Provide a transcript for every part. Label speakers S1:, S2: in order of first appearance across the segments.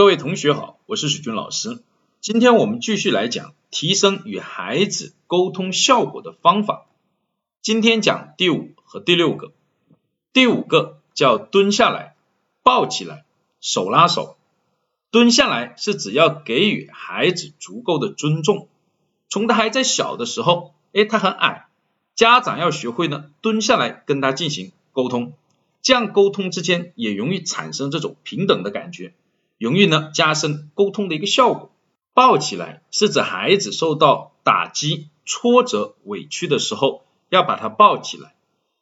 S1: 各位同学好，我是水军老师。今天我们继续来讲提升与孩子沟通效果的方法。今天讲第五和第六个。第五个叫蹲下来，抱起来，手拉手。蹲下来是只要给予孩子足够的尊重。从他还在小的时候，哎，他很矮，家长要学会呢蹲下来跟他进行沟通，这样沟通之间也容易产生这种平等的感觉。容易呢加深沟通的一个效果。抱起来是指孩子受到打击、挫折、委屈的时候，要把他抱起来，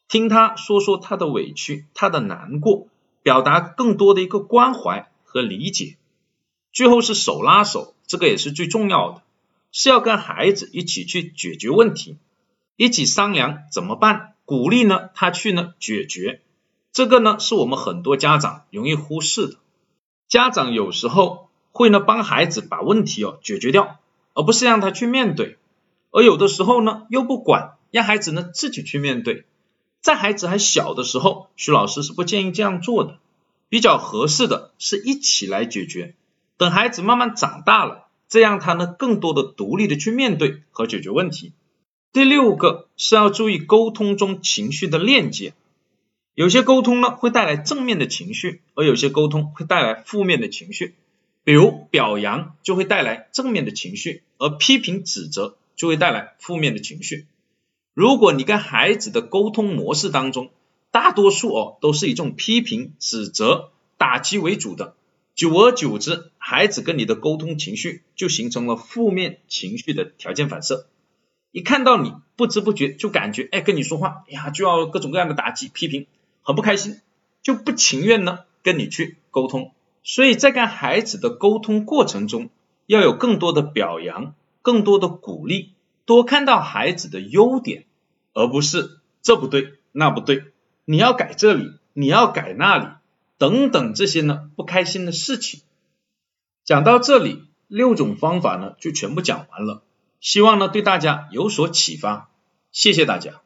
S1: 听他说说他的委屈、他的难过，表达更多的一个关怀和理解。最后是手拉手，这个也是最重要的，是要跟孩子一起去解决问题，一起商量怎么办，鼓励呢他去呢解决。这个呢是我们很多家长容易忽视的。家长有时候会呢帮孩子把问题哦解决掉，而不是让他去面对，而有的时候呢又不管，让孩子呢自己去面对。在孩子还小的时候，徐老师是不建议这样做的，比较合适的是一起来解决。等孩子慢慢长大了，这样他呢更多的独立的去面对和解决问题。第六个是要注意沟通中情绪的链接。有些沟通呢会带来正面的情绪，而有些沟通会带来负面的情绪。比如表扬就会带来正面的情绪，而批评指责就会带来负面的情绪。如果你跟孩子的沟通模式当中，大多数哦都是以这种批评、指责、打击为主的，久而久之，孩子跟你的沟通情绪就形成了负面情绪的条件反射。一看到你，不知不觉就感觉，哎，跟你说话，哎呀，就要各种各样的打击、批评。很不开心，就不情愿呢跟你去沟通，所以在跟孩子的沟通过程中，要有更多的表扬，更多的鼓励，多看到孩子的优点，而不是这不对那不对，你要改这里，你要改那里，等等这些呢不开心的事情。讲到这里，六种方法呢就全部讲完了，希望呢对大家有所启发，谢谢大家。